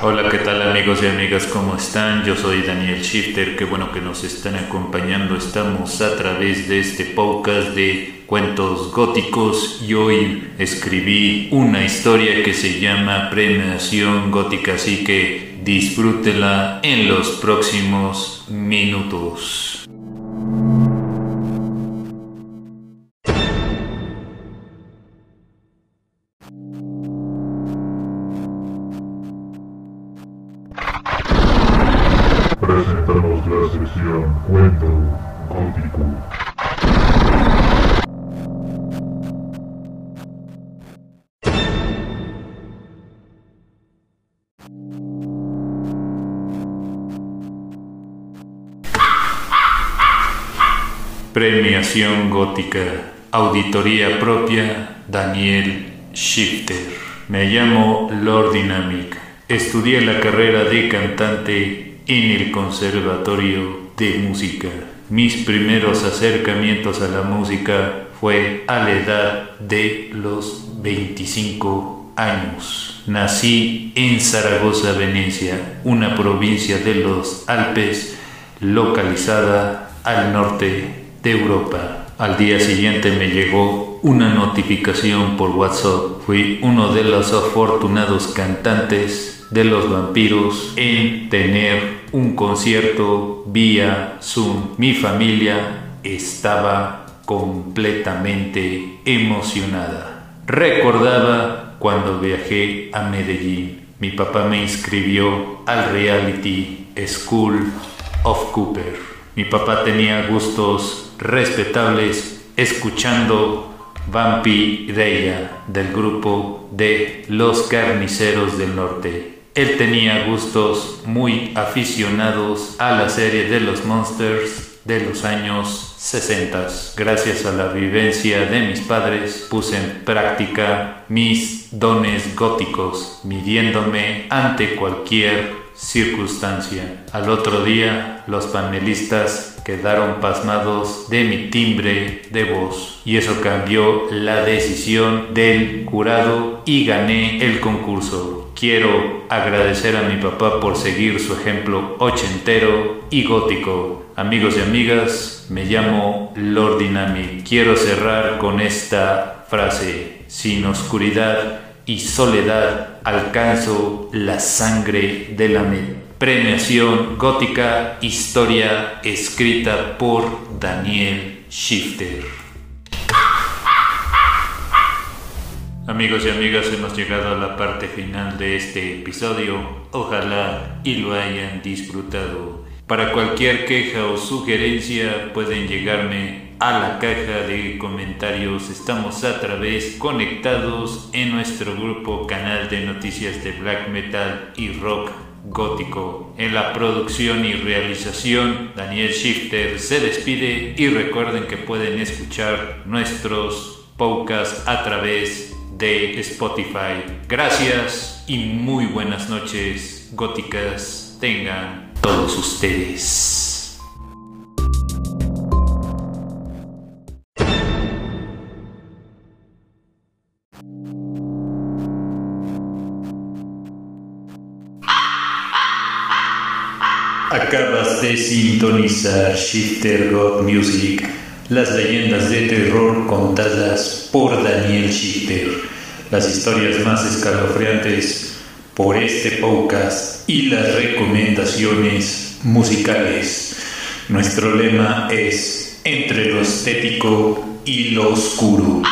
Hola, ¿qué tal amigos y amigas? ¿Cómo están? Yo soy Daniel Shifter, qué bueno que nos están acompañando. Estamos a través de este podcast de cuentos góticos y hoy escribí una historia que se llama Premiación Gótica, así que disfrútela en los próximos minutos. Presentamos la sección Cuento Gótico. Premiación Gótica, Auditoría Propia, Daniel Shifter. Me llamo Lord Dynamic. Estudié la carrera de cantante en el Conservatorio de Música. Mis primeros acercamientos a la música fue a la edad de los 25 años. Nací en Zaragoza, Venecia, una provincia de los Alpes localizada al norte de Europa. Al día siguiente me llegó una notificación por WhatsApp. Fui uno de los afortunados cantantes de los vampiros en tener un concierto vía Zoom. Mi familia estaba completamente emocionada. Recordaba cuando viajé a Medellín. Mi papá me inscribió al reality School of Cooper. Mi papá tenía gustos respetables escuchando Vampireia del grupo de Los Carniceros del Norte. Él tenía gustos muy aficionados a la serie de los Monsters de los años 60. Gracias a la vivencia de mis padres puse en práctica mis dones góticos, midiéndome ante cualquier circunstancia. Al otro día, los panelistas quedaron pasmados de mi timbre de voz y eso cambió la decisión del jurado y gané el concurso. Quiero agradecer a mi papá por seguir su ejemplo ochentero y gótico. Amigos y amigas, me llamo Lord Dynamic. Quiero cerrar con esta frase. Sin oscuridad y soledad alcanzo la sangre de la Premiación gótica, historia escrita por Daniel Shifter. Amigos y amigas, hemos llegado a la parte final de este episodio. Ojalá y lo hayan disfrutado. Para cualquier queja o sugerencia pueden llegarme a la caja de comentarios. Estamos a través conectados en nuestro grupo canal de noticias de black metal y rock gótico. En la producción y realización, Daniel Shifter se despide y recuerden que pueden escuchar nuestros podcasts a través de Spotify. Gracias y muy buenas noches góticas tengan todos ustedes. Acabas de sintonizar Shifter God Music, las leyendas de terror contadas por Daniel Shifter, las historias más escalofriantes por este podcast y las recomendaciones musicales. Nuestro lema es entre lo estético y lo oscuro.